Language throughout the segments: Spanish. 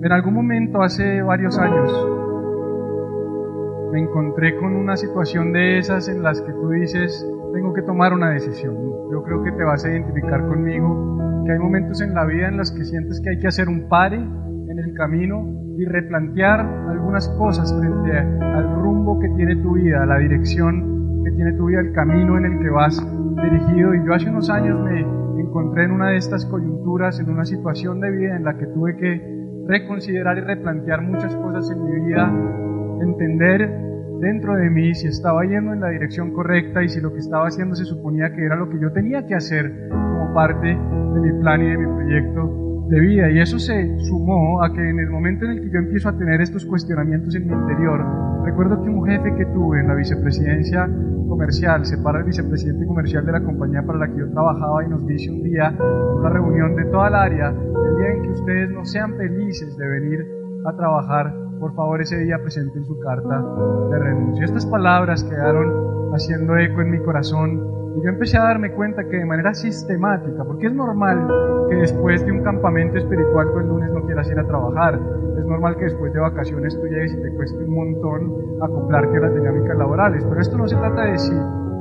En algún momento, hace varios años, me encontré con una situación de esas en las que tú dices, tengo que tomar una decisión. Yo creo que te vas a identificar conmigo, que hay momentos en la vida en los que sientes que hay que hacer un pare en el camino y replantear algunas cosas frente al rumbo que tiene tu vida, la dirección que tiene tu vida, el camino en el que vas dirigido. Y yo hace unos años me encontré en una de estas coyunturas, en una situación de vida en la que tuve que reconsiderar y replantear muchas cosas en mi vida, entender dentro de mí si estaba yendo en la dirección correcta y si lo que estaba haciendo se suponía que era lo que yo tenía que hacer como parte de mi plan y de mi proyecto de vida. Y eso se sumó a que en el momento en el que yo empiezo a tener estos cuestionamientos en mi interior, recuerdo que un jefe que tuve en la vicepresidencia comercial, se para el vicepresidente comercial de la compañía para la que yo trabajaba y nos dice un día, en una reunión de toda el área, en que ustedes no sean felices de venir a trabajar, por favor ese día presenten su carta de renuncia. Estas palabras quedaron haciendo eco en mi corazón y yo empecé a darme cuenta que de manera sistemática, porque es normal que después de un campamento espiritual tú el lunes no quieras ir a trabajar, es normal que después de vacaciones tú llegues y te cueste un montón acoplarte a las dinámicas laborales, pero esto no se trata de si,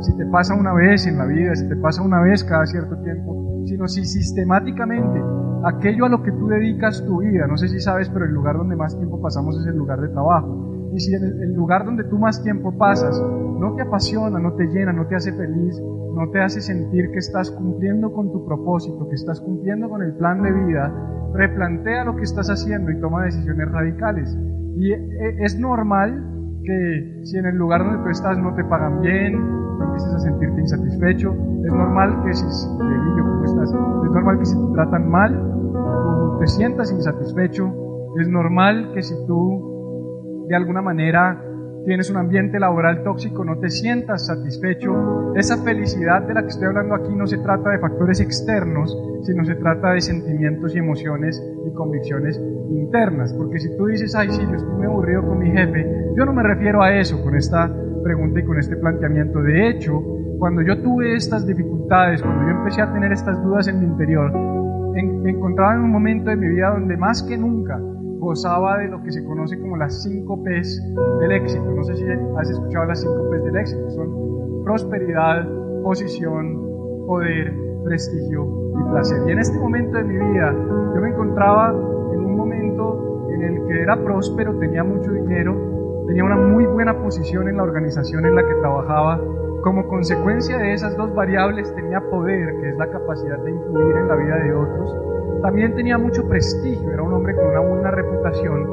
si te pasa una vez en la vida, si te pasa una vez cada cierto tiempo, sino si sistemáticamente aquello a lo que tú dedicas tu vida, no sé si sabes, pero el lugar donde más tiempo pasamos es el lugar de trabajo. Y si el lugar donde tú más tiempo pasas no te apasiona, no te llena, no te hace feliz, no te hace sentir que estás cumpliendo con tu propósito, que estás cumpliendo con el plan de vida, replantea lo que estás haciendo y toma decisiones radicales. Y e, es normal que si en el lugar donde tú estás no te pagan bien, empieces a sentirte insatisfecho, es normal que si, estás? Es normal que si te tratan mal, tú te sientas insatisfecho, es normal que si tú de alguna manera tienes un ambiente laboral tóxico, no te sientas satisfecho. Esa felicidad de la que estoy hablando aquí no se trata de factores externos, sino se trata de sentimientos y emociones y convicciones internas. Porque si tú dices, ay, sí, yo estoy muy aburrido con mi jefe, yo no me refiero a eso con esta pregunta y con este planteamiento. De hecho, cuando yo tuve estas dificultades, cuando yo empecé a tener estas dudas en mi interior, me encontraba en un momento de mi vida donde más que nunca gozaba de lo que se conoce como las cinco P's del éxito. No sé si has escuchado las cinco P's del éxito. Son prosperidad, posición, poder, prestigio y placer. Y en este momento de mi vida yo me encontraba en un momento en el que era próspero, tenía mucho dinero, tenía una muy buena posición en la organización en la que trabajaba. Como consecuencia de esas dos variables tenía poder, que es la capacidad de influir en la vida de otros, también tenía mucho prestigio, era un hombre con una buena reputación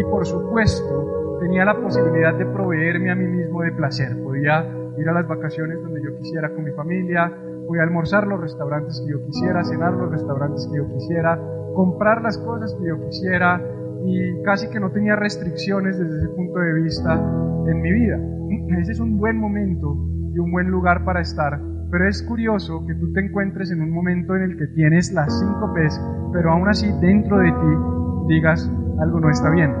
y por supuesto tenía la posibilidad de proveerme a mí mismo de placer. Podía ir a las vacaciones donde yo quisiera con mi familia, podía almorzar los restaurantes que yo quisiera, cenar los restaurantes que yo quisiera, comprar las cosas que yo quisiera y casi que no tenía restricciones desde ese punto de vista en mi vida. Ese es un buen momento y un buen lugar para estar pero es curioso que tú te encuentres en un momento en el que tienes las cinco P's, pero aún así dentro de ti digas, algo no está bien,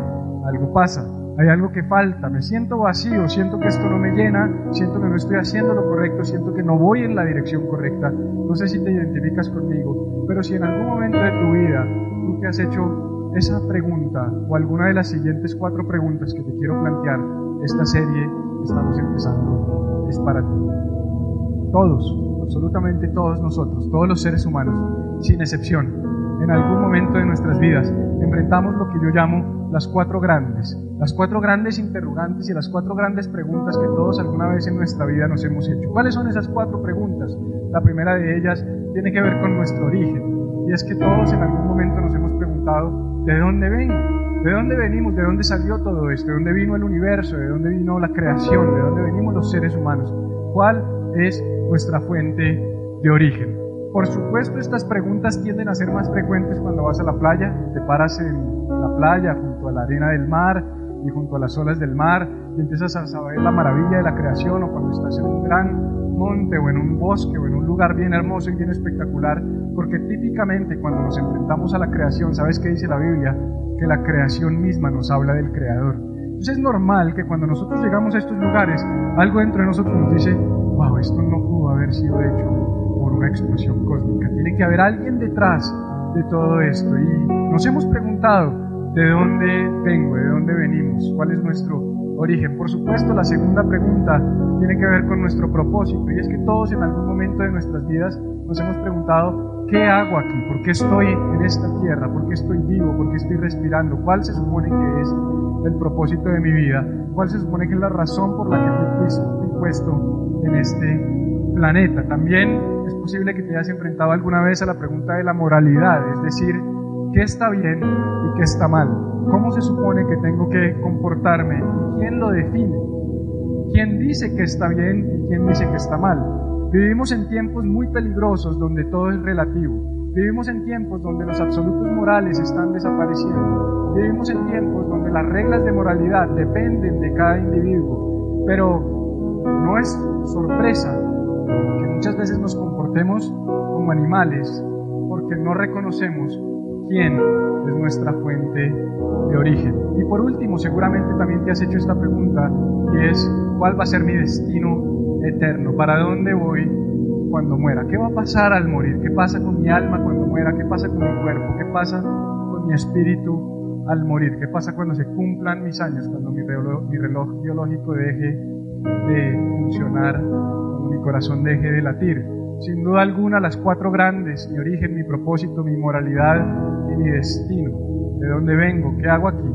algo pasa, hay algo que falta, me siento vacío, siento que esto no me llena, siento que no estoy haciendo lo correcto, siento que no voy en la dirección correcta. No sé si te identificas conmigo, pero si en algún momento de tu vida tú te has hecho esa pregunta o alguna de las siguientes cuatro preguntas que te quiero plantear, esta serie estamos empezando, es para ti. Todos, absolutamente todos nosotros, todos los seres humanos, sin excepción, en algún momento de nuestras vidas enfrentamos lo que yo llamo las cuatro grandes, las cuatro grandes interrogantes y las cuatro grandes preguntas que todos alguna vez en nuestra vida nos hemos hecho. ¿Cuáles son esas cuatro preguntas? La primera de ellas tiene que ver con nuestro origen y es que todos en algún momento nos hemos preguntado ¿de dónde vengo? ¿De dónde venimos? ¿De dónde salió todo esto? ¿De dónde vino el universo? ¿De dónde vino la creación? ¿De dónde venimos los seres humanos? ¿Cuál es nuestra fuente de origen. Por supuesto, estas preguntas tienden a ser más frecuentes cuando vas a la playa, te paras en la playa junto a la arena del mar y junto a las olas del mar y empiezas a saber la maravilla de la creación o cuando estás en un gran monte o en un bosque o en un lugar bien hermoso y bien espectacular, porque típicamente cuando nos enfrentamos a la creación, ¿sabes qué dice la Biblia? Que la creación misma nos habla del Creador. Entonces es normal que cuando nosotros llegamos a estos lugares, algo dentro de nosotros nos dice, wow, esto no pudo haber sido hecho por una explosión cósmica. Tiene que haber alguien detrás de todo esto. Y nos hemos preguntado, de dónde vengo, de dónde venimos, cuál es nuestro origen. Por supuesto, la segunda pregunta tiene que ver con nuestro propósito y es que todos en algún momento de nuestras vidas nos hemos preguntado, ¿qué hago aquí? ¿Por qué estoy en esta tierra? ¿Por qué estoy vivo? ¿Por qué estoy respirando? ¿Cuál se supone que es el propósito de mi vida? ¿Cuál se supone que es la razón por la que fui puesto en este planeta? También es posible que te hayas enfrentado alguna vez a la pregunta de la moralidad, es decir, ¿qué está bien y qué está mal? ¿Cómo se supone que tengo que comportarme? ¿Y quién lo define? ¿Quién dice que está bien y quién dice que está mal? Vivimos en tiempos muy peligrosos donde todo es relativo. Vivimos en tiempos donde los absolutos morales están desapareciendo. Vivimos en tiempos donde las reglas de moralidad dependen de cada individuo. Pero no es sorpresa que muchas veces nos comportemos como animales porque no reconocemos quién es nuestra fuente de origen. Y por último, seguramente también te has hecho esta pregunta y es, ¿cuál va a ser mi destino eterno. ¿Para dónde voy cuando muera? ¿Qué va a pasar al morir? ¿Qué pasa con mi alma cuando muera? ¿Qué pasa con mi cuerpo? ¿Qué pasa con mi espíritu al morir? ¿Qué pasa cuando se cumplan mis años? Cuando mi reloj, mi reloj biológico deje de funcionar, cuando mi corazón deje de latir. Sin duda alguna, las cuatro grandes, mi origen, mi propósito, mi moralidad y mi destino. ¿De dónde vengo? ¿Qué hago aquí?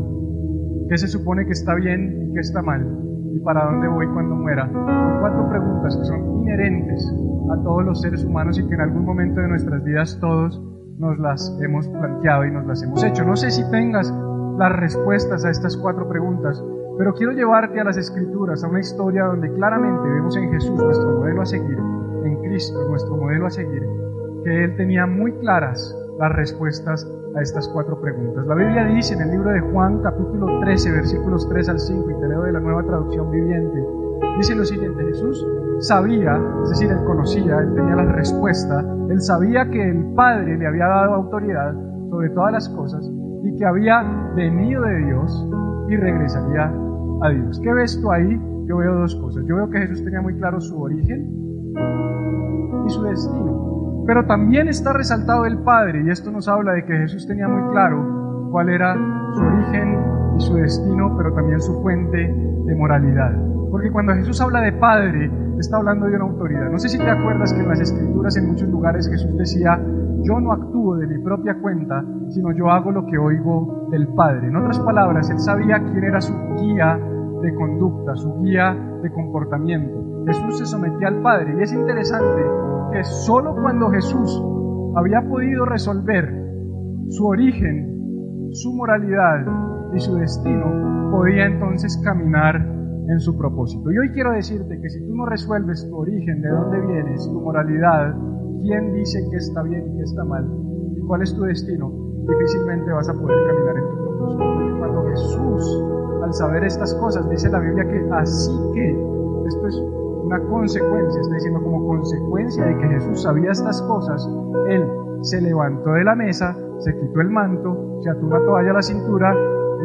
¿Qué se supone que está bien y qué está mal? ¿Y para dónde voy cuando muera? Son cuatro preguntas que son inherentes a todos los seres humanos y que en algún momento de nuestras vidas todos nos las hemos planteado y nos las hemos hecho. No sé si tengas las respuestas a estas cuatro preguntas, pero quiero llevarte a las escrituras, a una historia donde claramente vemos en Jesús nuestro modelo a seguir, en Cristo nuestro modelo a seguir, que Él tenía muy claras las respuestas a estas cuatro preguntas. La Biblia dice en el libro de Juan capítulo 13 versículos 3 al 5 y te leo de la nueva traducción viviente, dice lo siguiente, Jesús sabía, es decir, él conocía, él tenía la respuesta, él sabía que el Padre le había dado autoridad sobre todas las cosas y que había venido de Dios y regresaría a Dios. ¿Qué ves tú ahí? Yo veo dos cosas. Yo veo que Jesús tenía muy claro su origen y su destino. Pero también está resaltado el Padre, y esto nos habla de que Jesús tenía muy claro cuál era su origen y su destino, pero también su fuente de moralidad. Porque cuando Jesús habla de Padre, está hablando de una autoridad. No sé si te acuerdas que en las Escrituras en muchos lugares Jesús decía, yo no actúo de mi propia cuenta, sino yo hago lo que oigo del Padre. En otras palabras, él sabía quién era su guía de conducta, su guía de comportamiento. Jesús se sometía al Padre y es interesante que solo cuando Jesús había podido resolver su origen, su moralidad y su destino, podía entonces caminar en su propósito. Y hoy quiero decirte que si tú no resuelves tu origen, de dónde vienes, tu moralidad, quién dice que está bien y que está mal, y cuál es tu destino, difícilmente vas a poder caminar en tu propósito. Porque cuando Jesús, al saber estas cosas, dice la Biblia que así que, esto es una consecuencia, está diciendo como consecuencia de que Jesús sabía estas cosas, Él se levantó de la mesa, se quitó el manto, se ató una toalla a la cintura,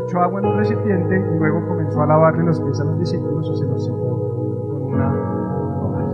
echó agua en un recipiente y luego comenzó a lavarle los pies a los discípulos y se los secó con una toalla.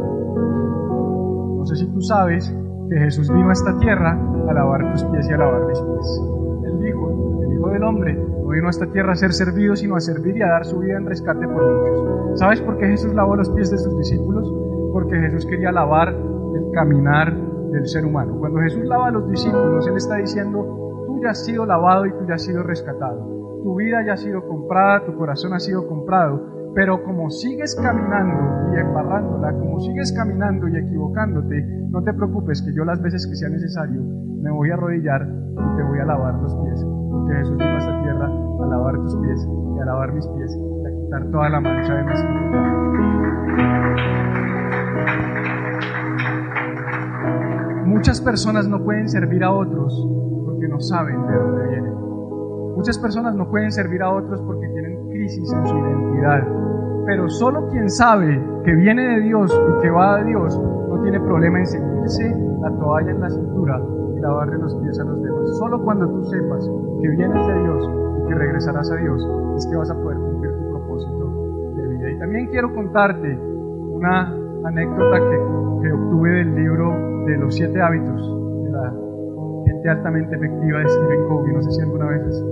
No sé si tú sabes que Jesús vino a esta tierra a lavar tus pies y a lavar mis pies. Él dijo, el Hijo del Hombre no vino a esta tierra a ser servido, sino a servir y a dar su vida en rescate por muchos. ¿Sabes por qué Jesús lavó los pies de sus discípulos? Porque Jesús quería lavar el caminar del ser humano. Cuando Jesús lava a los discípulos, Él está diciendo, tú ya has sido lavado y tú ya has sido rescatado. Tu vida ya ha sido comprada, tu corazón ha sido comprado, pero como sigues caminando y embarrándola, como sigues caminando y equivocándote, no te preocupes que yo las veces que sea necesario me voy a arrodillar y te voy a lavar los pies, porque Jesús vino a esta tierra a lavar tus pies y a lavar mis pies y a quitar toda la mancha de mis Muchas personas no pueden servir a otros porque no saben de dónde vienen. Muchas personas no pueden servir a otros porque tienen crisis en su identidad. Pero solo quien sabe que viene de Dios y que va a Dios no tiene problema en sentirse la toalla en la cintura y lavarle los pies a los demás. Solo cuando tú sepas que vienes de Dios y que regresarás a Dios es que vas a poder cumplir tu propósito de vida. Y también quiero contarte una anécdota que, que obtuve del libro de los siete hábitos mente altamente efectiva de Stephen Covey. No sé si alguna vez has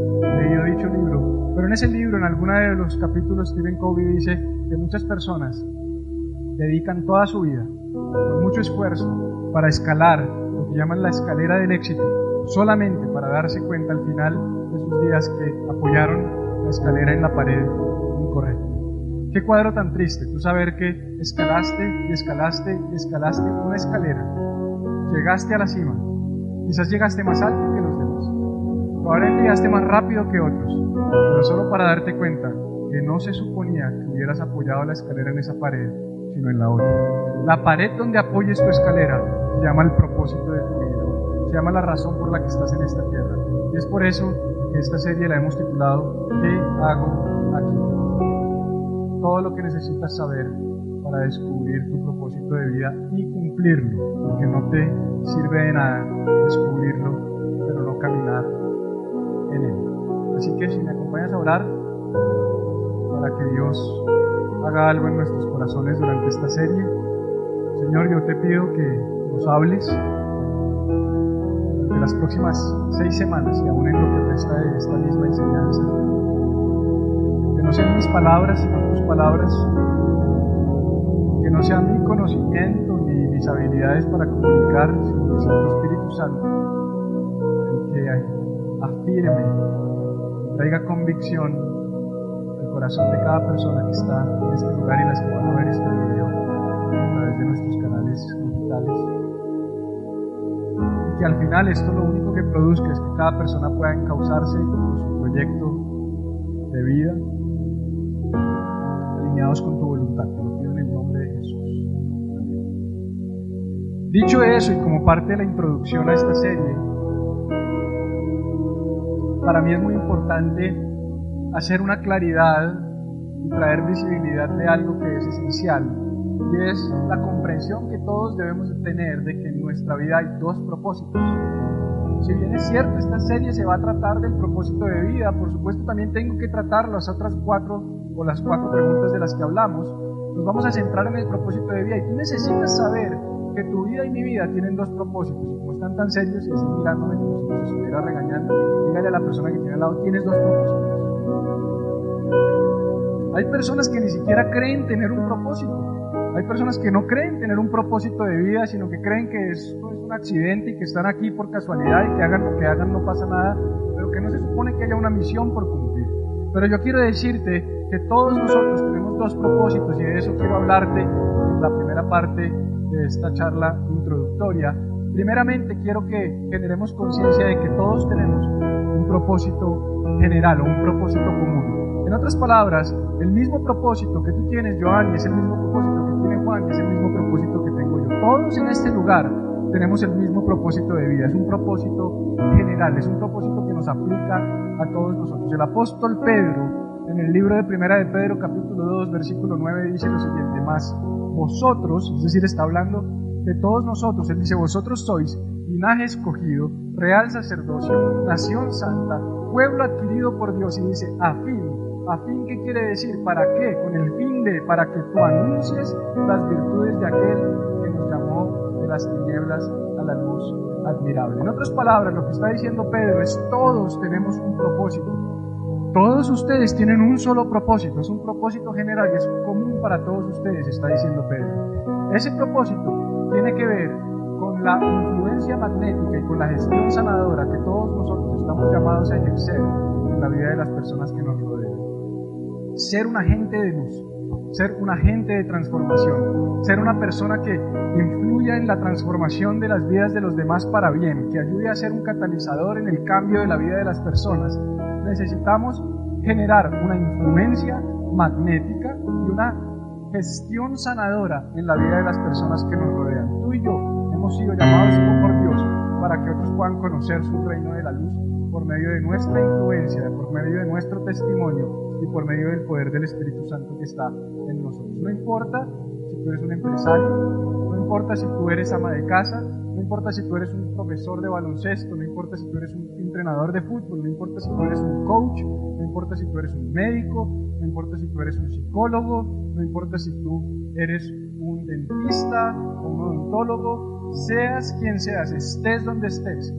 leído dicho libro, pero en ese libro, en alguno de los capítulos, Stephen Covey dice que muchas personas dedican toda su vida, con mucho esfuerzo, para escalar lo que llaman la escalera del éxito, solamente para darse cuenta al final de sus días que apoyaron la escalera en la pared incorrecta. Qué cuadro tan triste, tú saber que escalaste y escalaste y escalaste una escalera, llegaste a la cima, quizás llegaste más alto que los demás, probablemente llegaste más rápido que otros, pero solo para darte cuenta que no se suponía que hubieras apoyado la escalera en esa pared, sino en la otra. La pared donde apoyes tu escalera se llama el propósito de tu vida, se llama la razón por la que estás en esta tierra. Y es por eso que esta serie la hemos titulado ¿Qué hago aquí? Todo lo que necesitas saber para descubrir tu propósito de vida y cumplirlo, porque no te sirve de nada descubrirlo, pero no caminar en él. Así que si me acompañas a orar, para que Dios haga algo en nuestros corazones durante esta serie. Señor, yo te pido que nos hables durante las próximas seis semanas y aún en lo que resta de esta misma enseñanza. Que no sean mis palabras, sino tus palabras. Que no sea mi conocimiento mis habilidades para comunicar, sino que sea tu Espíritu Santo el que afirme, traiga convicción corazón de cada persona que está en este lugar y las que van a ver este video a través de nuestros canales digitales. Y que al final esto lo único que produzca es que cada persona pueda encauzarse en su proyecto de vida alineados con tu voluntad. Dicho eso y como parte de la introducción a esta serie, para mí es muy importante hacer una claridad y traer visibilidad de algo que es esencial y es la comprensión que todos debemos tener de que en nuestra vida hay dos propósitos. Si bien es cierto, esta serie se va a tratar del propósito de vida, por supuesto también tengo que tratar las otras cuatro o las cuatro preguntas de las que hablamos. Nos vamos a centrar en el propósito de vida y tú necesitas saber que tu vida y mi vida tienen dos propósitos. Como están tan serios y así mirándome como si me estuviera regañando, dígale a la persona que tiene al lado, tienes dos propósitos. Hay personas que ni siquiera creen tener un propósito. Hay personas que no creen tener un propósito de vida, sino que creen que esto es un accidente y que están aquí por casualidad y que hagan lo que hagan no pasa nada, pero que no se supone que haya una misión por cumplir. Pero yo quiero decirte que todos nosotros tenemos dos propósitos y de eso quiero hablarte en la primera parte esta charla introductoria. Primeramente quiero que generemos conciencia de que todos tenemos un propósito general o un propósito común. En otras palabras, el mismo propósito que tú tienes, Joan, es el mismo propósito que tiene Juan, y es el mismo propósito que tengo yo. Todos en este lugar tenemos el mismo propósito de vida. Es un propósito general, es un propósito que nos aplica a todos nosotros. El apóstol Pedro, en el libro de Primera de Pedro, capítulo 2, versículo 9, dice lo siguiente, más vosotros, es decir, está hablando de todos nosotros, él dice, vosotros sois linaje escogido, real sacerdocio, nación santa, pueblo adquirido por Dios, y dice, a fin ¿A fin qué quiere decir? ¿Para qué? Con el fin de, para que tú anuncies las virtudes de aquel que nos llamó de las tinieblas a la luz admirable. En otras palabras, lo que está diciendo Pedro es todos tenemos un propósito. Todos ustedes tienen un solo propósito, es un propósito general y es común para todos ustedes, está diciendo Pedro. Ese propósito tiene que ver con la influencia magnética y con la gestión sanadora que todos nosotros estamos llamados a ejercer en la vida de las personas que nos rodean ser un agente de luz, ser un agente de transformación, ser una persona que influya en la transformación de las vidas de los demás para bien, que ayude a ser un catalizador en el cambio de la vida de las personas, necesitamos generar una influencia magnética y una gestión sanadora en la vida de las personas que nos rodean. Tú y yo hemos sido llamados por Dios para que otros puedan conocer su reino de la luz por medio de nuestra influencia, por medio de nuestro testimonio y por medio del poder del Espíritu Santo que está en nosotros. No importa si tú eres un empresario, no importa si tú eres ama de casa, no importa si tú eres un profesor de baloncesto, no importa si tú eres un entrenador de fútbol, no importa si tú eres un coach, no importa si tú eres un médico, no importa si tú eres un psicólogo, no importa si tú eres un dentista un odontólogo, seas quien seas, estés donde estés,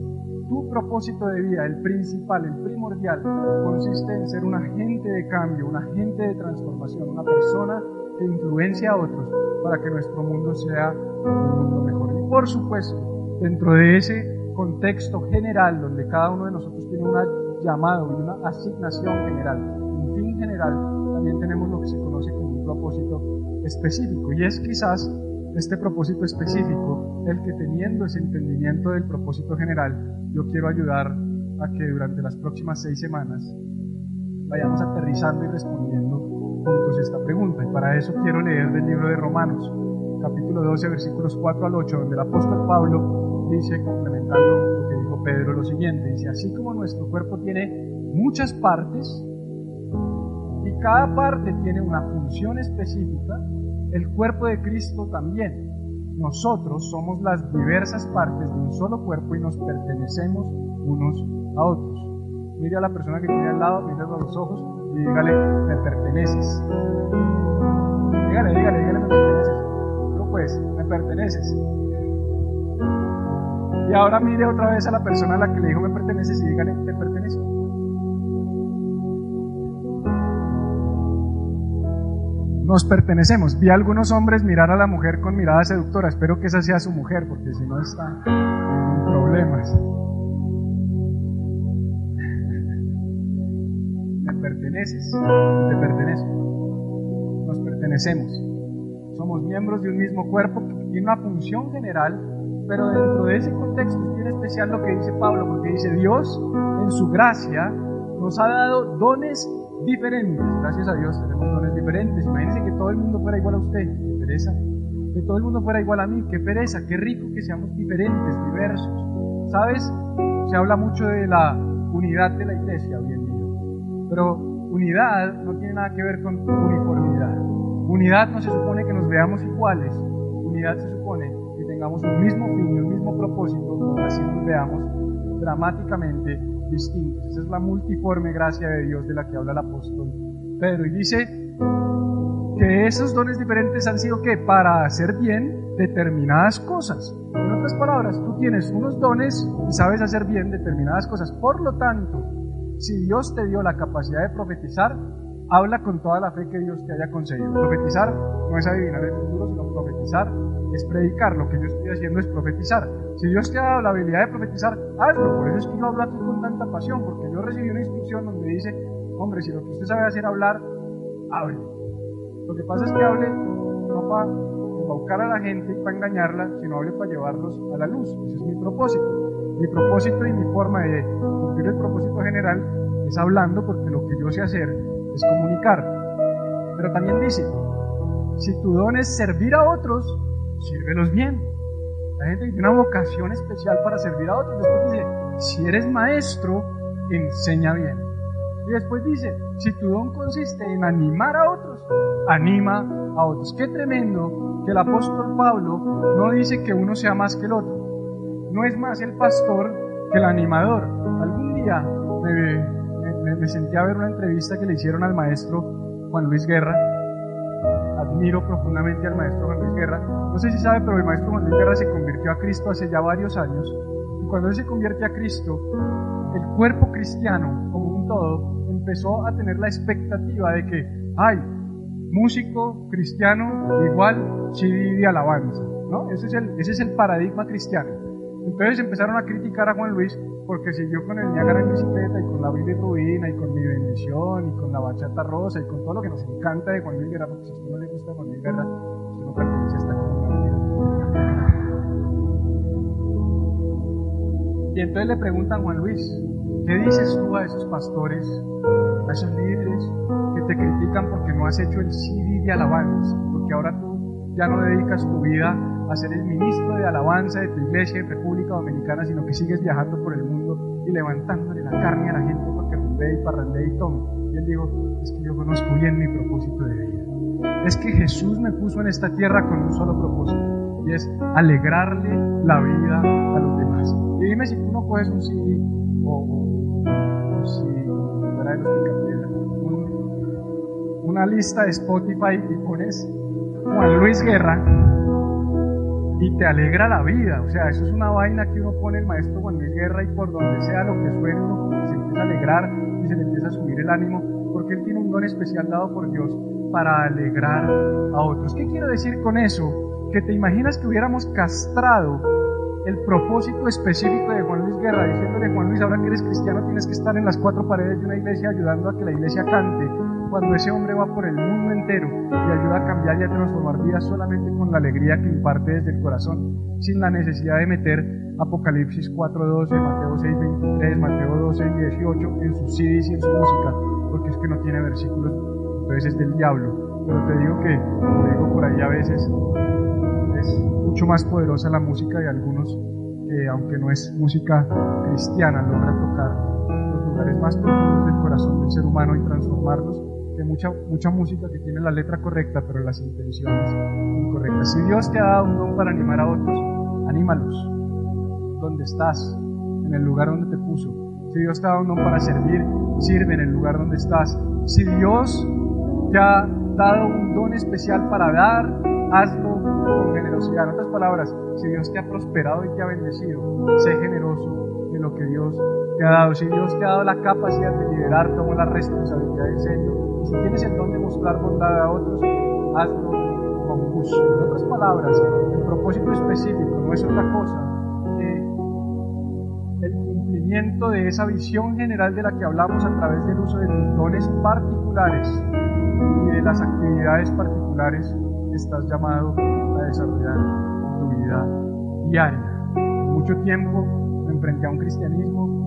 tu propósito de vida, el principal, el primordial, consiste en ser un agente de cambio, un agente de transformación, una persona que influencia a otros para que nuestro mundo sea un mundo mejor. Y por supuesto, dentro de ese contexto general donde cada uno de nosotros tiene un llamado y una asignación general, un fin general, también tenemos lo que se conoce como un propósito específico. Y es quizás este propósito específico el que teniendo ese entendimiento del propósito general, yo quiero ayudar a que durante las próximas seis semanas vayamos aterrizando y respondiendo juntos esta pregunta. Y para eso quiero leer del libro de Romanos, capítulo 12, versículos 4 al 8, donde el apóstol Pablo dice, complementando lo que dijo Pedro, lo siguiente, dice, así como nuestro cuerpo tiene muchas partes, y cada parte tiene una función específica, el cuerpo de Cristo también. Nosotros somos las diversas partes de un solo cuerpo y nos pertenecemos unos a otros. Mire a la persona que tiene al lado, mire a los ojos y dígale, me perteneces. Dígale, dígale, dígale, me perteneces. No pues, me perteneces. Y ahora mire otra vez a la persona a la que le dijo me perteneces y dígale, te perteneces. nos pertenecemos. Vi a algunos hombres mirar a la mujer con mirada seductora. Espero que esa sea su mujer, porque si no está en problemas. Me perteneces, te pertenezco. Nos pertenecemos. Somos miembros de un mismo cuerpo que tiene una función general, pero dentro de ese contexto es bien especial lo que dice Pablo, porque dice Dios en su gracia nos ha dado dones diferentes. Gracias a Dios tenemos dones diferentes. Imagínense que todo el mundo fuera igual a usted. Qué pereza. Que todo el mundo fuera igual a mí. Qué pereza. Qué rico que seamos diferentes, diversos. ¿Sabes? Se habla mucho de la unidad de la iglesia hoy en día. Pero unidad no tiene nada que ver con uniformidad. Unidad no se supone que nos veamos iguales. Unidad se supone tengamos un mismo fin y un mismo propósito, así nos veamos dramáticamente distintos. Esa es la multiforme gracia de Dios de la que habla el apóstol Pedro. Y dice que esos dones diferentes han sido que para hacer bien determinadas cosas. En otras palabras, tú tienes unos dones y sabes hacer bien determinadas cosas. Por lo tanto, si Dios te dio la capacidad de profetizar, habla con toda la fe que Dios te haya concedido. Profetizar no es adivinar el futuro, sino profetizar es predicar. Lo que yo estoy haciendo es profetizar. Si Dios te ha dado la habilidad de profetizar, hazlo. Por eso es que yo hablo aquí con tanta pasión, porque yo recibí una instrucción donde dice, hombre, si lo que usted sabe hacer hablar, hable. Lo que pasa es que hable no para embaucar a la gente y para engañarla, sino hable para llevarlos a la luz. Ese es mi propósito. Mi propósito y mi forma de cumplir el propósito general es hablando, porque lo que yo sé hacer es comunicar. Pero también dice, si tu don es servir a otros, sírvelos bien. La gente tiene una vocación especial para servir a otros. Después dice, si eres maestro, enseña bien. Y después dice, si tu don consiste en animar a otros, anima a otros. Qué tremendo que el apóstol Pablo no dice que uno sea más que el otro. No es más el pastor que el animador. Algún día me, me sentí a ver una entrevista que le hicieron al maestro Juan Luis Guerra admiro profundamente al maestro Juan Luis Guerra. No sé si sabe, pero el maestro Juan Luis Guerra se convirtió a Cristo hace ya varios años. Y cuando él se convierte a Cristo, el cuerpo cristiano, como un todo, empezó a tener la expectativa de que, ay, músico cristiano igual CD de alabanza. ¿no? Ese, es el, ese es el paradigma cristiano. Entonces empezaron a criticar a Juan Luis porque siguió con el Niágara en bicicleta y con la Rubina y con mi bendición y con la bachata rosa y con todo lo que nos encanta de Juan Luis Guerra, porque si a usted no le gusta Juan Luis Guerra, usted no pertenece a esta comunidad. Y entonces le preguntan a Juan Luis, ¿qué dices tú a esos pastores, a esos líderes que te critican porque no has hecho el CD de alabanza, porque ahora tú ya no dedicas tu vida a ser el ministro de alabanza de tu iglesia en República Dominicana, sino que sigues viajando por el mundo y levantándole la carne a la gente para que rumbee y parrandee y tome. Y él dijo, es que yo conozco bien mi propósito de vida. Es que Jesús me puso en esta tierra con un solo propósito, y es alegrarle la vida a los demás. Y dime si tú no coges un CD o un CD, una lista de Spotify y pones Juan Luis Guerra y te alegra la vida. O sea, eso es una vaina que uno pone el maestro Juan Luis Guerra y por donde sea lo que suene, uno se empieza a alegrar y se le empieza a subir el ánimo porque él tiene un don especial dado por Dios para alegrar a otros. ¿Qué quiero decir con eso? Que te imaginas que hubiéramos castrado el propósito específico de Juan Luis Guerra, diciéndole Juan Luis, ahora que eres cristiano tienes que estar en las cuatro paredes de una iglesia ayudando a que la iglesia cante, cuando ese hombre va por el mundo entero y ayuda a cambiar y a transformar vidas solamente con la alegría que imparte desde el corazón, sin la necesidad de meter Apocalipsis 4.12, Mateo 6.23, Mateo 12.18 en sus CDs y en su música, porque es que no tiene versículos, entonces es del diablo. Pero te digo que, como digo por ahí a veces, es mucho más poderosa la música de algunos que, aunque no es música cristiana, logra tocar los lugares más profundos del corazón del ser humano y transformarlos que mucha, mucha música que tiene la letra correcta, pero las intenciones incorrectas. Si Dios te ha dado un don para animar a otros, anímalos. Donde estás, en el lugar donde te puso. Si Dios te ha dado un don para servir, sirve en el lugar donde estás. Si Dios te ha dado un don especial para dar, hazlo con generosidad. En otras palabras, si Dios te ha prosperado y te ha bendecido, sé generoso en lo que Dios te ha dado. Si Dios te ha dado la capacidad de liderar, toma la responsabilidad en serio. Si tienes el don de mostrar bondad a otros, hazlo con gusto. En otras palabras, el propósito específico no es otra cosa que el cumplimiento de esa visión general de la que hablamos a través del uso de tus dones particulares y de las actividades particulares que estás llamado a desarrollar en tu vida diaria. Mucho tiempo me enfrenté a un cristianismo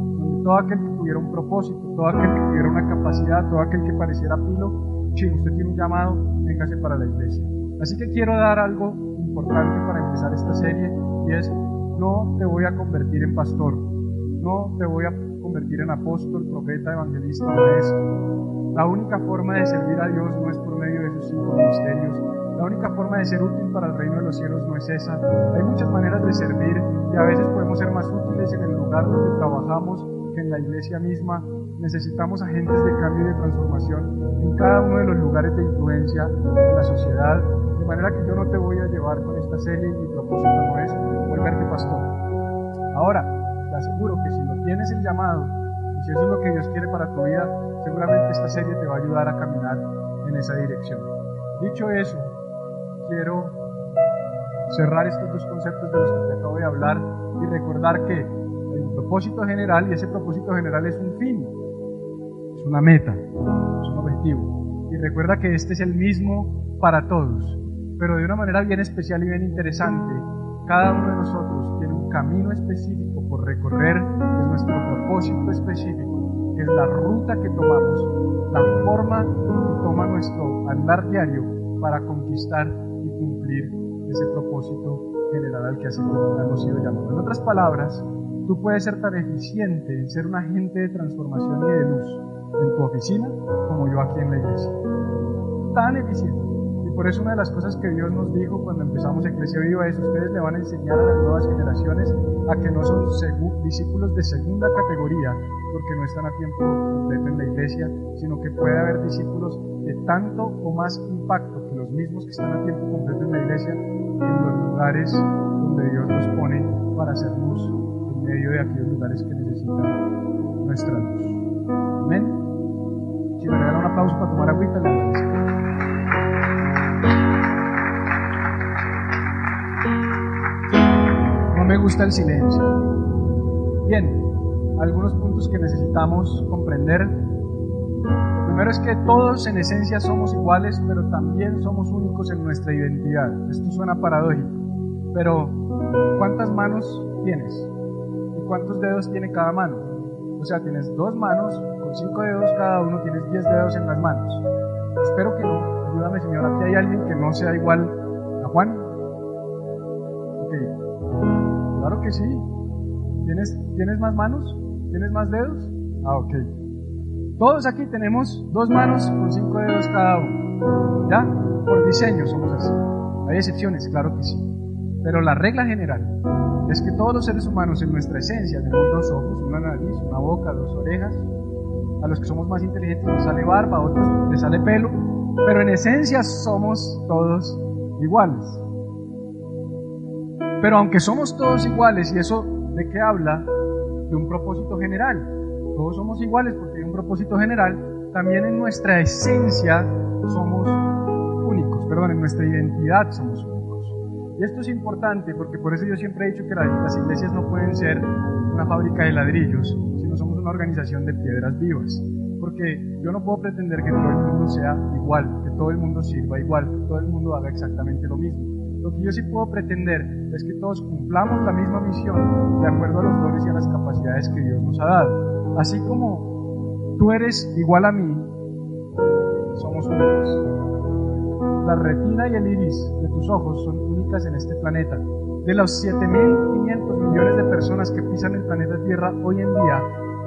todo aquel que tuviera un propósito, todo aquel que tuviera una capacidad, todo aquel que pareciera pilo, si usted tiene un llamado, véngase para la iglesia. Así que quiero dar algo importante para empezar esta serie y es, no te voy a convertir en pastor, no te voy a convertir en apóstol, profeta, evangelista, maestro. La única forma de servir a Dios no es por medio de sus cinco ministerios. La única forma de ser útil para el reino de los cielos no es esa. Hay muchas maneras de servir y a veces podemos ser más útiles en el lugar donde trabajamos que en la iglesia misma. Necesitamos agentes de cambio y de transformación en cada uno de los lugares de influencia de la sociedad. De manera que yo no te voy a llevar con esta serie y mi propósito no es volverte pastor. Ahora, te aseguro que si no tienes el llamado y si eso es lo que Dios quiere para tu vida, seguramente esta serie te va a ayudar a caminar en esa dirección. Dicho eso, quiero cerrar estos dos conceptos de los que te acabo de hablar y recordar que propósito general y ese propósito general es un fin, es una meta, es un objetivo. Y recuerda que este es el mismo para todos, pero de una manera bien especial y bien interesante. Cada uno de nosotros tiene un camino específico por recorrer, es nuestro propósito específico, que es la ruta que tomamos, la forma que toma nuestro andar diario para conquistar y cumplir ese propósito general al que hemos sido llamados. En otras palabras, tú puedes ser tan eficiente en ser un agente de transformación y de luz en tu oficina como yo aquí en la iglesia. Tan eficiente. Y por eso una de las cosas que Dios nos dijo cuando empezamos Iglesia Viva es ustedes le van a enseñar a las nuevas generaciones a que no son discípulos de segunda categoría, porque no están a tiempo completo en la iglesia, sino que puede haber discípulos de tanto o más impacto que los mismos que están a tiempo completo en la iglesia en los lugares donde Dios nos pone para hacer luz medio de aquellos lugares que necesitan nuestra luz. Amén. Si me regalan un aplauso para tomar agüita. No me gusta el silencio. Bien, algunos puntos que necesitamos comprender. Primero es que todos en esencia somos iguales, pero también somos únicos en nuestra identidad. Esto suena paradójico, pero ¿cuántas manos tienes? ¿Y cuántos dedos tiene cada mano? O sea, tienes dos manos, con cinco dedos cada uno, tienes diez dedos en las manos. Espero que no. Ayúdame, Señor, aquí hay alguien que no sea igual a Juan. Ok. Claro que sí. ¿Tienes, ¿Tienes más manos? ¿Tienes más dedos? Ah, ok. Todos aquí tenemos dos manos con cinco dedos cada uno. ¿Ya? Por diseño somos así. Hay excepciones, claro que sí. Pero la regla general es que todos los seres humanos en nuestra esencia tenemos dos ojos, una nariz, una boca, dos orejas. A los que somos más inteligentes nos sale barba, a otros les sale pelo. Pero en esencia somos todos iguales. Pero aunque somos todos iguales, y eso de qué habla? De un propósito general. Todos somos iguales porque hay un propósito general. También en nuestra esencia somos únicos, perdón, en nuestra identidad somos únicos. Y esto es importante porque por eso yo siempre he dicho que las iglesias no pueden ser una fábrica de ladrillos, sino somos una organización de piedras vivas. Porque yo no puedo pretender que todo el mundo sea igual, que todo el mundo sirva igual, que todo el mundo haga exactamente lo mismo. Lo que yo sí puedo pretender es que todos cumplamos la misma misión de acuerdo a los dones y a las capacidades que Dios nos ha dado. Así como tú eres igual a mí, somos únicos. La retina y el iris de tus ojos son únicas en este planeta. De los 7.500 millones de personas que pisan el planeta Tierra hoy en día,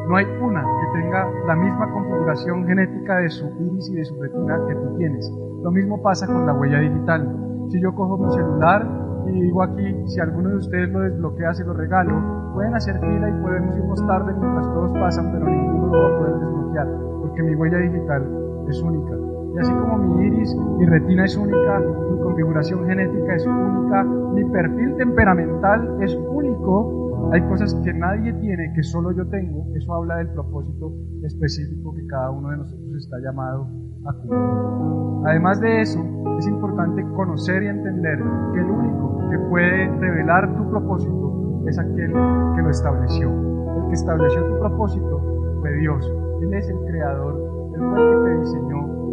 no hay una que tenga la misma configuración genética de su iris y de su retina que tú tienes. Lo mismo pasa con la huella digital. Si yo cojo mi celular y digo aquí, si alguno de ustedes lo desbloquea, se lo regalo, pueden hacer fila y podemos irnos tarde mientras todos pasan, pero ninguno lo va a poder desbloquear, porque mi huella digital es única. Y así como mi iris, mi retina es única, mi configuración genética es única, mi perfil temperamental es único, hay cosas que nadie tiene, que solo yo tengo. Eso habla del propósito específico que cada uno de nosotros está llamado a cumplir. Además de eso, es importante conocer y entender que el único que puede revelar tu propósito es aquel que lo estableció. El que estableció tu propósito fue Dios. Él es el creador, el que te diseñó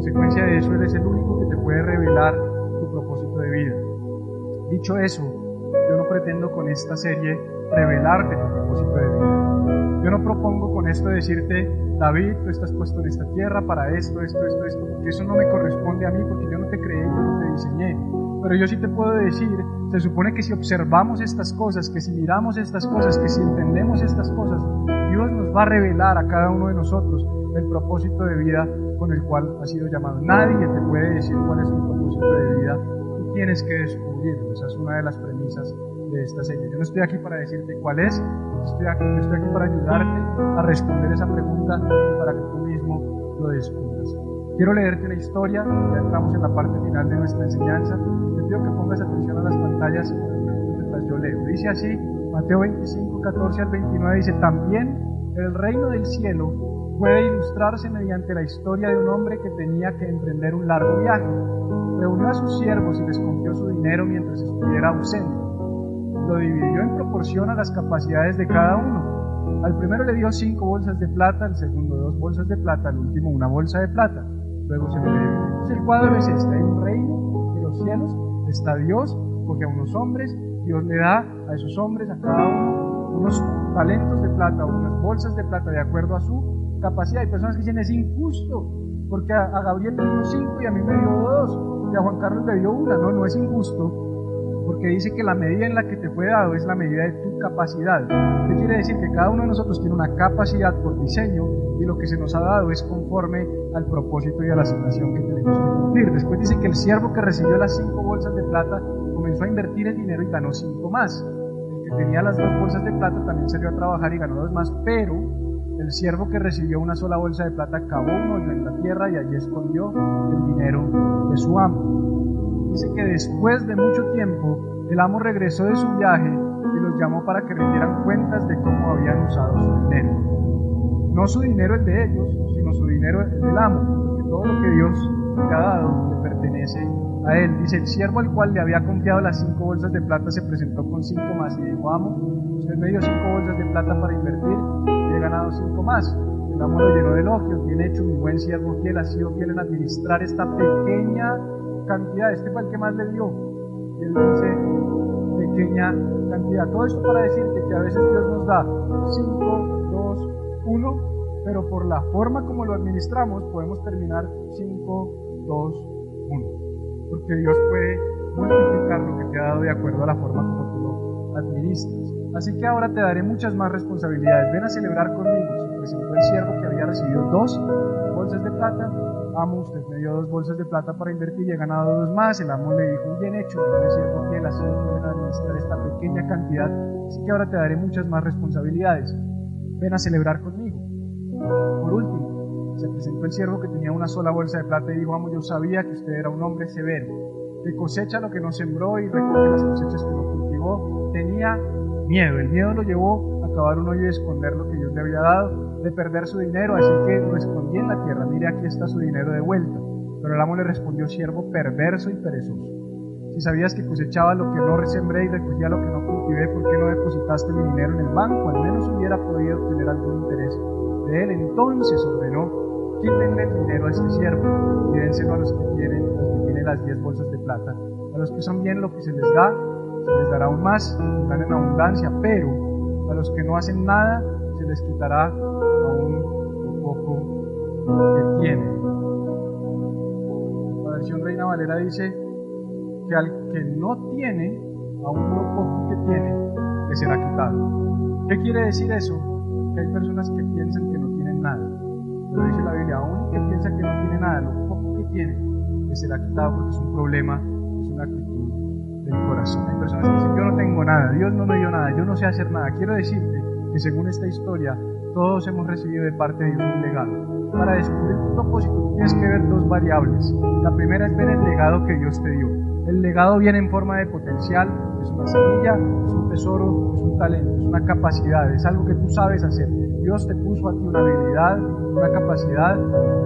consecuencia de eso Él es el único que te puede revelar tu propósito de vida. Dicho eso, yo no pretendo con esta serie revelarte tu propósito de vida. Yo no propongo con esto decirte, David, tú estás puesto en esta tierra para esto, esto, esto, esto, porque eso no me corresponde a mí, porque yo no te creé, yo no te diseñé. Pero yo sí te puedo decir, se supone que si observamos estas cosas, que si miramos estas cosas, que si entendemos estas cosas, Dios nos va a revelar a cada uno de nosotros el propósito de vida con el cual ha sido llamado. Nadie te puede decir cuál es tu propósito de vida, tú tienes que descubrirlo. Esa es una de las premisas de esta serie. Yo no estoy aquí para decirte cuál es, estoy aquí, yo estoy aquí para ayudarte a responder esa pregunta y para que tú mismo lo descubras. Quiero leerte una historia, ya entramos en la parte final de nuestra enseñanza. Te pido que pongas atención a las pantallas mientras yo leo. Dice así, Mateo 25, 14 al 29, dice, también el reino del cielo puede ilustrarse mediante la historia de un hombre que tenía que emprender un largo viaje. Reunió a sus siervos y les confió su dinero mientras estuviera ausente lo dividió en proporción a las capacidades de cada uno. Al primero le dio cinco bolsas de plata, al segundo dos bolsas de plata, al último una bolsa de plata. Luego se lo dio. El cuadro es este, hay un reino de los cielos, está Dios, coge a unos hombres, Dios le da a esos hombres, a cada uno, unos talentos de plata unas bolsas de plata de acuerdo a su capacidad. Hay personas que dicen es injusto, porque a, Gabriel le dio cinco y a mí me dio dos, y a Juan Carlos le dio una. No, no es injusto, porque dice que la medida en la que te fue dado es la medida de tu capacidad. ¿Qué quiere decir? Que cada uno de nosotros tiene una capacidad por diseño y lo que se nos ha dado es conforme al propósito y a la asignación que tenemos que cumplir. Después dice que el siervo que recibió las cinco bolsas de plata comenzó a invertir el dinero y ganó cinco más. El que tenía las dos bolsas de plata también salió a trabajar y ganó dos más, pero el siervo que recibió una sola bolsa de plata cavó un en la tierra y allí escondió el dinero de su amo. Dice que después de mucho tiempo, el amo regresó de su viaje y los llamó para que rindieran cuentas de cómo habían usado su dinero. No su dinero el de ellos, sino su dinero el del amo, porque todo lo que Dios le ha dado le pertenece a él. Dice, el siervo al cual le había confiado las cinco bolsas de plata se presentó con cinco más y dijo, amo, usted me dio cinco bolsas de plata para invertir ganado cinco más. El amo lo llenó de elogios, bien hecho, mi buen siervo fiel, ha sido fiel en administrar esta pequeña cantidad, este fue el que más le dio. Y él dice, pequeña cantidad. Todo esto para decirte que a veces Dios nos da 5, 2, 1, pero por la forma como lo administramos podemos terminar 5, 2, 1. Porque Dios puede multiplicar lo que te ha dado de acuerdo a la forma como tú lo administras. Así que ahora te daré muchas más responsabilidades. Ven a celebrar conmigo. Se presentó el siervo que había recibido dos bolsas de plata amo, usted me dio dos bolsas de plata para invertir y he ganado dos más. El amo le dijo, bien hecho, me siento fiel, así pueden administrar esta pequeña cantidad, así que ahora te daré muchas más responsabilidades. Ven a celebrar conmigo. Por último, se presentó el siervo que tenía una sola bolsa de plata y dijo, amo, yo sabía que usted era un hombre severo, que cosecha lo que no sembró y recoge las cosechas que no cultivó. Tenía miedo. El miedo lo llevó a cavar un hoyo y esconder lo que Dios le había dado, de perder su dinero, así que lo escondí en la tierra. Mire, aquí está su dinero de vuelta. Pero el amo le respondió, siervo perverso y perezoso. Si sabías que cosechaba lo que no sembré y recogía lo que no cultivé, ¿por qué no depositaste mi dinero en el banco? Al menos hubiera podido tener algún interés de él. Entonces ordenó, quítenle el dinero a este siervo y dénselo a los que tienen, los que tienen las diez bolsas de plata. A los que usan bien lo que se les da, se les dará aún más, están en abundancia, pero a los que no hacen nada, se les quitará aún un poco que tienen. La versión Reina Valera dice que al que no tiene, aún lo poco que tiene, le será quitado. ¿Qué quiere decir eso? Que hay personas que piensan que no tienen nada. Pero dice la Biblia, aún que piensa que no tiene nada, lo poco que tiene, le será quitado porque es un problema, es una actitud del corazón. Hay personas que dicen, yo no tengo nada, Dios no me dio nada, yo no sé hacer nada. Quiero decirte que según esta historia, todos hemos recibido de parte de Dios un legado. Para descubrir tu propósito tienes que ver dos variables. La primera es ver el legado que Dios te dio. El legado viene en forma de potencial, es una semilla, es un tesoro, es un talento, es una capacidad, es algo que tú sabes hacer. Dios te puso a ti una habilidad, una capacidad,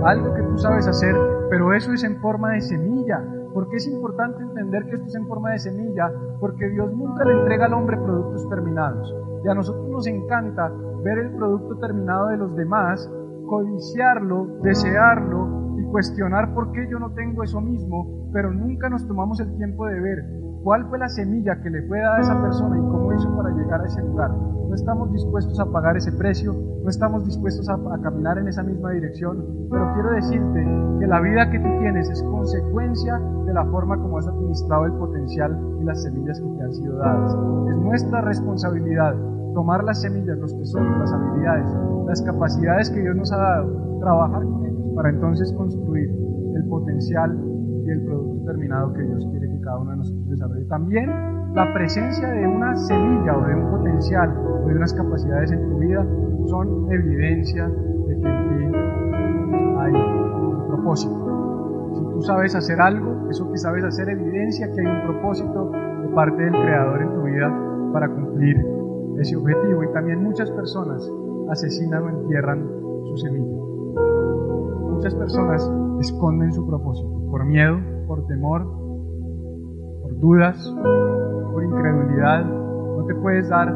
algo que tú sabes hacer, pero eso es en forma de semilla. ¿Por qué es importante entender que esto es en forma de semilla? Porque Dios nunca le entrega al hombre productos terminados. Y a nosotros nos encanta ver el producto terminado de los demás, codiciarlo, desearlo y cuestionar por qué yo no tengo eso mismo, pero nunca nos tomamos el tiempo de ver cuál fue la semilla que le fue dada a esa persona y cómo hizo para llegar a ese lugar. No estamos dispuestos a pagar ese precio, no estamos dispuestos a, caminar en esa misma dirección, pero quiero decirte que la vida que tú tienes es consecuencia de la forma como has administrado el potencial y las semillas que te han sido dadas. Es nuestra responsabilidad tomar las semillas, los tesoros, las habilidades, las capacidades que Dios nos ha dado, trabajar con ellos para entonces construir el potencial y el producto terminado que Dios quiere cada uno de nosotros desarrolle. También la presencia de una semilla o de un potencial o de unas capacidades en tu vida son evidencia de que en ti hay un propósito. Si tú sabes hacer algo, eso que sabes hacer evidencia que hay un propósito de parte del Creador en tu vida para cumplir ese objetivo. Y también muchas personas asesinan o entierran su semilla. Muchas personas esconden su propósito por miedo, por temor, dudas, por incredulidad. No te puedes dar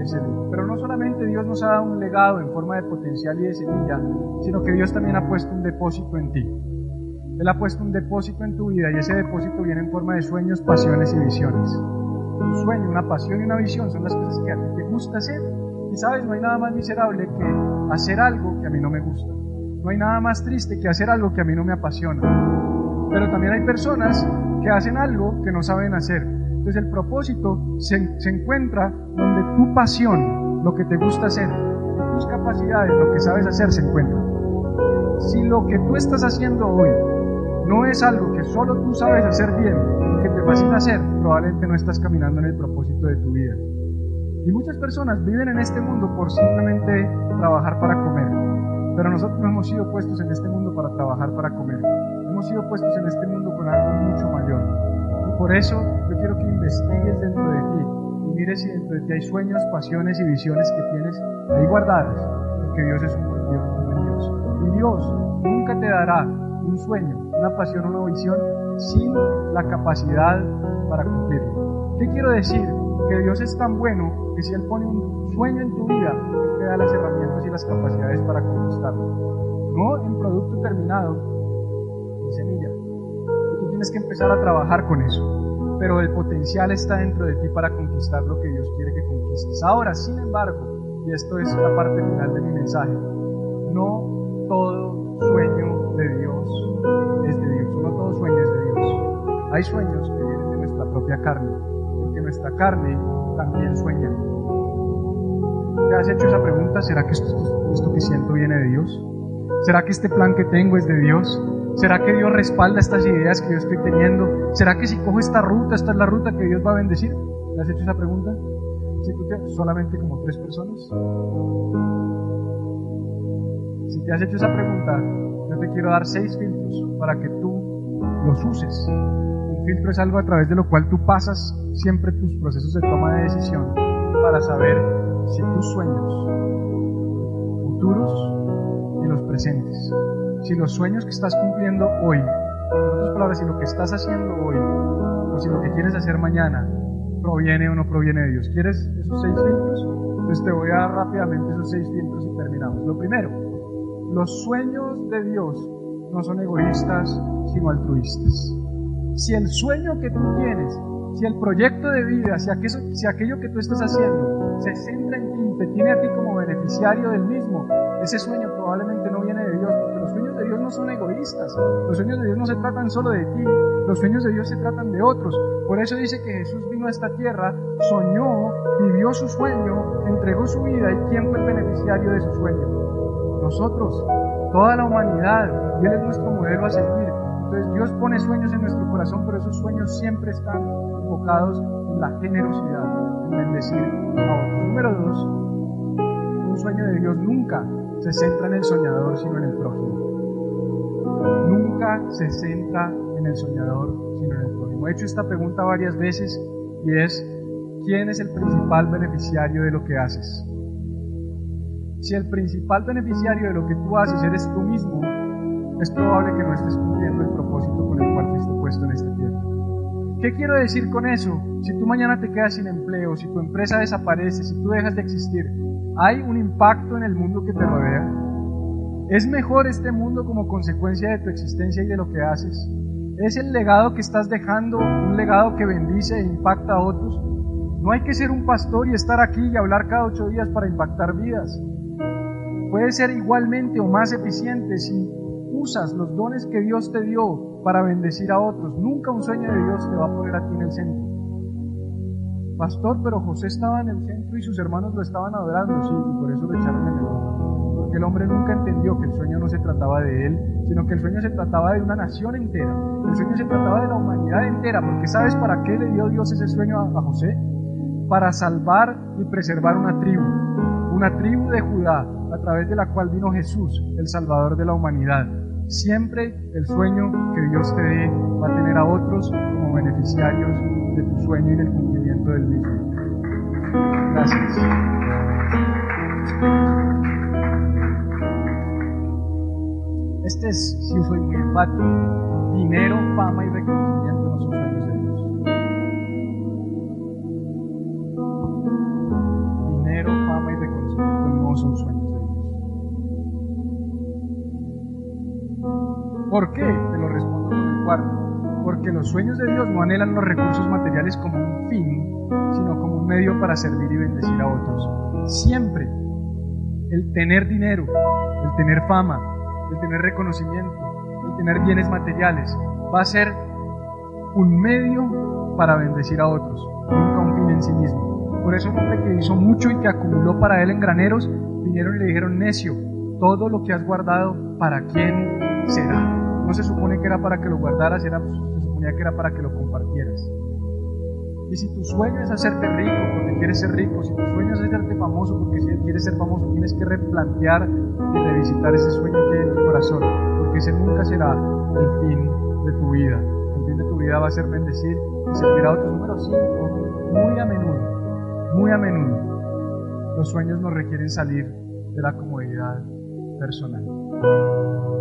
ese lujo. Pero no solamente Dios nos ha dado un legado en forma de potencial y de semilla, sino que Dios también ha puesto un depósito en ti. Él ha puesto un depósito en tu vida y ese depósito viene en forma de sueños, pasiones y visiones. Un sueño, una pasión y una visión son las cosas que a ti te gusta hacer. Y sabes, no hay nada más miserable que hacer algo que a mí no me gusta. No hay nada más triste que hacer algo que a mí no me apasiona. Pero también hay personas que hacen algo que no saben hacer. Entonces el propósito se, se encuentra donde tu pasión, lo que te gusta hacer, tus capacidades, lo que sabes hacer, se encuentra. Si lo que tú estás haciendo hoy no es algo que solo tú sabes hacer bien que te fascina hacer, probablemente no estás caminando en el propósito de tu vida. Y muchas personas viven en este mundo por simplemente trabajar para comer. Pero nosotros no hemos sido puestos en este mundo para trabajar para comer. Hemos sido puestos en este mundo con algo mucho mayor. Y por eso yo quiero que investigues dentro de ti y mires si dentro de ti hay sueños, pasiones y visiones que tienes ahí guardadas. Porque Dios es un buen Dios. Un buen Dios. Y Dios nunca te dará un sueño, una pasión, una visión sin la capacidad para cumplirlo. ¿Qué quiero decir? Que Dios es tan bueno que si Él pone un sueño en tu vida, Él te da las herramientas y las capacidades para conquistarlo. No en producto terminado, semilla. Tú tienes que empezar a trabajar con eso. Pero el potencial está dentro de ti para conquistar lo que Dios quiere que conquistes. Ahora, sin embargo, y esto es la parte final de mi mensaje, no todo sueño de Dios es de Dios, no todo sueño es de Dios. Hay sueños que vienen de nuestra propia carne, porque nuestra carne también sueña. ¿Te has hecho esa pregunta? ¿Será que esto que siento viene de Dios? ¿Será que este plan que tengo es de Dios? ¿Será que Dios respalda estas ideas que yo estoy teniendo? ¿Será que si cojo esta ruta, esta es la ruta que Dios va a bendecir? ¿Te has hecho esa pregunta? Te, solamente como tres personas. Si te has hecho esa pregunta, yo te quiero dar seis filtros para que tú los uses. Un filtro es algo a través de lo cual tú pasas siempre tus procesos de toma de decisión para saber si tus sueños futuros presentes, si los sueños que estás cumpliendo hoy, en otras palabras, si lo que estás haciendo hoy o si lo que quieres hacer mañana proviene o no proviene de Dios. ¿Quieres esos seis filtros? Entonces te voy a dar rápidamente esos seis filtros y terminamos. Lo primero, los sueños de Dios no son egoístas, sino altruistas. Si el sueño que tú tienes, si el proyecto de vida, si aquello, si aquello que tú estás haciendo se centra en ti, te tiene a ti como beneficiario del mismo, ese sueño probablemente no viene de Dios, porque los sueños de Dios no son egoístas. Los sueños de Dios no se tratan solo de ti, los sueños de Dios se tratan de otros. Por eso dice que Jesús vino a esta tierra, soñó, vivió su sueño, entregó su vida y ¿quién fue el beneficiario de su sueño? Nosotros, toda la humanidad, y Él es nuestro modelo a seguir. Entonces Dios pone sueños en nuestro corazón, pero esos sueños siempre están enfocados en la generosidad, en bendecir a otros. Número dos, un sueño de Dios nunca se centra en el soñador, sino en el prójimo. Nunca se centra en el soñador, sino en el prójimo. He hecho esta pregunta varias veces y es, ¿quién es el principal beneficiario de lo que haces? Si el principal beneficiario de lo que tú haces eres tú mismo, es probable que no estés cumpliendo el propósito con el cual fuiste puesto en este tierra. ¿Qué quiero decir con eso? Si tú mañana te quedas sin empleo, si tu empresa desaparece, si tú dejas de existir, ¿hay un impacto en el mundo que te rodea? ¿Es mejor este mundo como consecuencia de tu existencia y de lo que haces? ¿Es el legado que estás dejando un legado que bendice e impacta a otros? No hay que ser un pastor y estar aquí y hablar cada ocho días para impactar vidas. Puede ser igualmente o más eficiente si usas los dones que Dios te dio para bendecir a otros. Nunca un sueño de Dios te va a poner a ti en el centro. Pastor, pero José estaba en el centro y sus hermanos lo estaban adorando, sí, y por eso lo echaron en el horno. Porque el hombre nunca entendió que el sueño no se trataba de él, sino que el sueño se trataba de una nación entera. El sueño se trataba de la humanidad entera, porque ¿sabes para qué le dio Dios ese sueño a, a José? Para salvar y preservar una tribu, una tribu de Judá, a través de la cual vino Jesús, el Salvador de la humanidad. Siempre el sueño que Dios te dé va a tener a otros como beneficiarios de tu sueño y del cumplimiento del mismo. Gracias. Este es, si soy muy enfático, dinero, fama y reconocimiento no son ¿Por qué? Te lo respondo con el cuarto. Porque los sueños de Dios no anhelan los recursos materiales como un fin, sino como un medio para servir y bendecir a otros. Siempre el tener dinero, el tener fama, el tener reconocimiento, el tener bienes materiales, va a ser un medio para bendecir a otros, nunca un fin en sí mismo. Por eso un hombre que hizo mucho y que acumuló para él en graneros, vinieron y le dijeron, necio, todo lo que has guardado, ¿para quién será? No se supone que era para que lo guardaras, era, se suponía que era para que lo compartieras. Y si tu sueño es hacerte rico porque quieres ser rico, si tu sueño es hacerte famoso porque quieres ser famoso, tienes que replantear y revisitar ese sueño que hay en tu corazón, porque ese nunca será el fin de tu vida. El fin de tu vida va a ser bendecir y servir a otros. Número 5, muy a menudo, muy a menudo, los sueños nos requieren salir de la comodidad personal.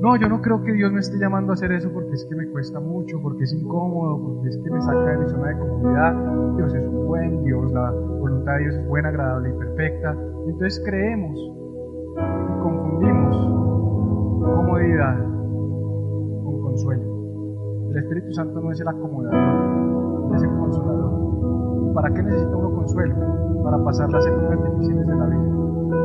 No, yo no creo que Dios me esté llamando a hacer eso porque es que me cuesta mucho, porque es incómodo, porque es que me saca de mi zona de comodidad. Dios es un buen Dios, la voluntad de Dios es buena, agradable y perfecta. Entonces creemos y confundimos comodidad con consuelo. El Espíritu Santo no es el acomodador, es el consolador. ¿Y para qué necesita uno consuelo? Para pasar las épocas difíciles de la vida.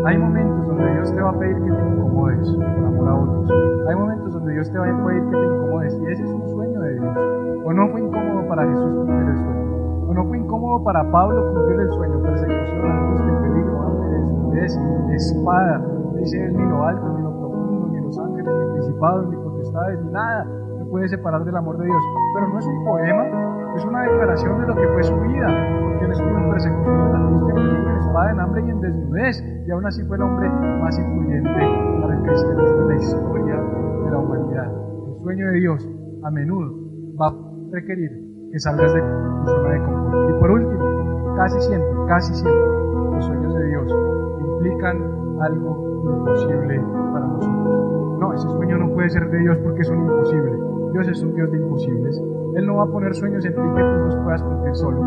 Hay momentos donde Dios te va a pedir que te incomodes por amor a otros. Hay momentos donde Dios te va a pedir que te incomodes y ese es un sueño de Dios. O no fue incómodo para Jesús cumplir el sueño. O no fue incómodo para Pablo cumplir el sueño. Persecución, angustia, peligro, hambre, desnudez, espada. Dice él, ni lo alto, ni lo profundo, ni los ángeles, ni principados, ni potestades, ni nada me puede separar del amor de Dios. Pero no es un poema, es una declaración de lo que fue su vida, porque él estuvo en persecución, angustia, en peligro, en espada, en hambre y en desnudez, y aún así fue el hombre más influyente para el cristianismo en la historia de la humanidad. El sueño de Dios a menudo va a requerir que salgas de tu zona de confort. Y por último, casi siempre, casi siempre, los sueños de Dios implican algo imposible para nosotros. No, ese sueño no puede ser de Dios porque es un imposible. Dios es un Dios de imposibles. Él no va a poner sueños en ti que tú los puedas cumplir solo.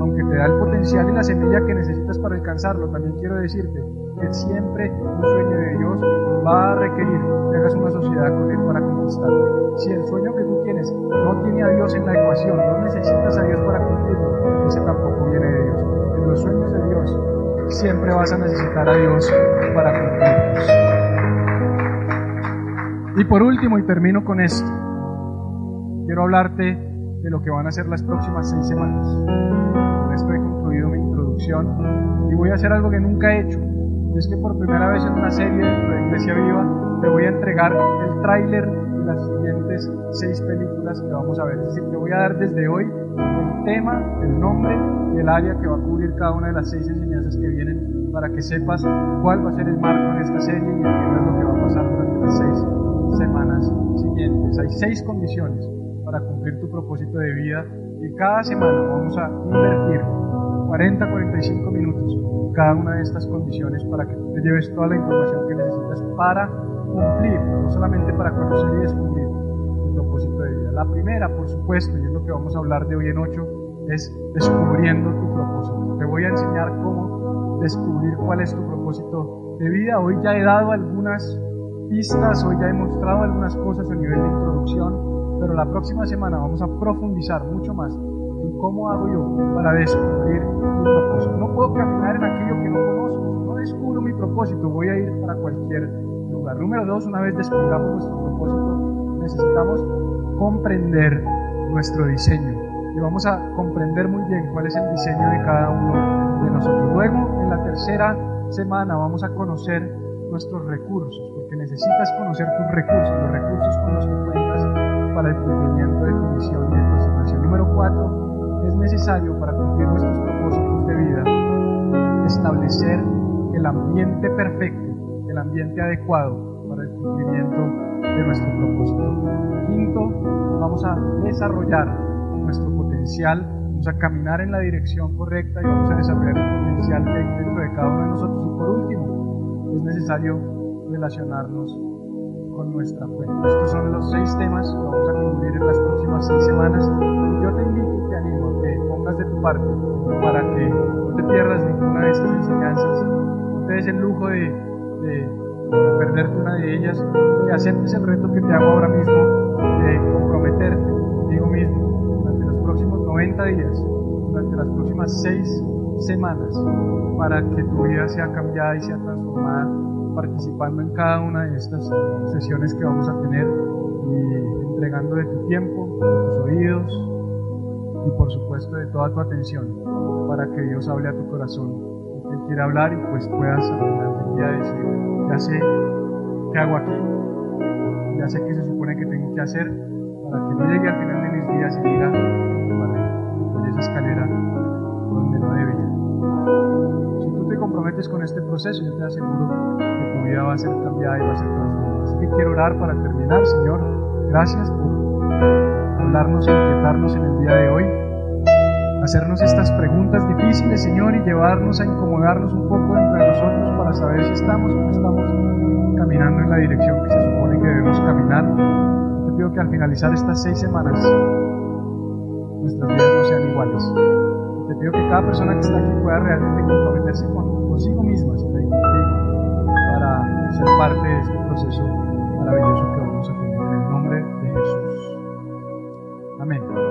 Aunque te da el potencial y la semilla que necesitas para alcanzarlo, también quiero decirte que siempre un sueño de Dios va a requerir que hagas una sociedad con Él para conquistarlo. Si el sueño que tú tienes no tiene a Dios en la ecuación, no necesitas a Dios para cumplirlo, ese tampoco viene de Dios. En los sueños de Dios siempre vas a necesitar a Dios para cumplirlos. Y por último, y termino con esto, quiero hablarte de lo que van a ser las próximas seis semanas. Con esto he concluido mi introducción y voy a hacer algo que nunca he hecho. Y es que por primera vez en una serie de Iglesia Viva te voy a entregar el tráiler de las siguientes seis películas que vamos a ver. Es decir, te voy a dar desde hoy el tema, el nombre y el área que va a cubrir cada una de las seis enseñanzas que vienen para que sepas cuál va a ser el marco de esta serie y entiendas lo que va a pasar durante las seis semanas siguientes. Hay seis condiciones para cumplir tu propósito de vida y cada semana vamos a invertir 40, 45 minutos en cada una de estas condiciones para que te lleves toda la información que necesitas para cumplir, no solamente para conocer y descubrir tu propósito de vida. La primera, por supuesto, y es lo que vamos a hablar de hoy en 8, es descubriendo tu propósito. Te voy a enseñar cómo descubrir cuál es tu propósito de vida. Hoy ya he dado algunas pistas, hoy ya he mostrado algunas cosas a nivel de introducción, pero la próxima semana vamos a profundizar mucho más en cómo hago yo para descubrir mi propósito. No puedo caminar en aquello que no conozco, no descubro mi propósito, voy a ir para cualquier lugar. Número dos, una vez descubramos nuestro propósito, necesitamos comprender nuestro diseño y vamos a comprender muy bien cuál es el diseño de cada uno de nosotros. Luego, en la tercera semana, vamos a conocer nuestros recursos, necesitas conocer tus recursos, los recursos con los que cuentas para el cumplimiento de tu misión y de tu asignación. Número cuatro, es necesario para cumplir nuestros propósitos de vida establecer el ambiente perfecto, el ambiente adecuado para el cumplimiento de nuestro propósito. Quinto, vamos a desarrollar nuestro potencial, vamos a caminar en la dirección correcta y vamos a desarrollar el potencial dentro de cada uno de nosotros. Y por último, es necesario relacionarnos con nuestra fe. Estos son los seis temas que vamos a cubrir en las próximas seis semanas. Yo te invito y te animo a que pongas de tu parte para que no te pierdas ninguna de estas enseñanzas. No te des el lujo de, de perderte una de ellas y aceptes el reto que te hago ahora mismo de comprometerte contigo mismo durante los próximos 90 días, durante las próximas seis semanas, para que tu vida sea cambiada y sea transformada participando en cada una de estas sesiones que vamos a tener y entregando de tu tiempo, de tus oídos y por supuesto de toda tu atención para que Dios hable a tu corazón lo que Él quiere hablar y pues puedas al día decir, ya sé qué hago aquí, ya sé qué se supone que tengo que hacer para que no llegue al final de mis días y diga, vale, por esa escalera con este proceso, yo te aseguro que tu vida va a ser cambiada y va a ser transformada. Así que quiero orar para terminar, Señor. Gracias por hablarnos inquietarnos en el día de hoy. Hacernos estas preguntas difíciles, Señor, y llevarnos a incomodarnos un poco entre nosotros para saber si estamos o no estamos caminando en la dirección que se supone que debemos caminar. Te pido que al finalizar estas seis semanas nuestras vidas no sean iguales. Te pido que cada persona que está aquí pueda realmente comprometerse con, consigo misma, Señor, y contigo, para ser parte de este proceso maravilloso que vamos a tener en el nombre de Jesús. Amén.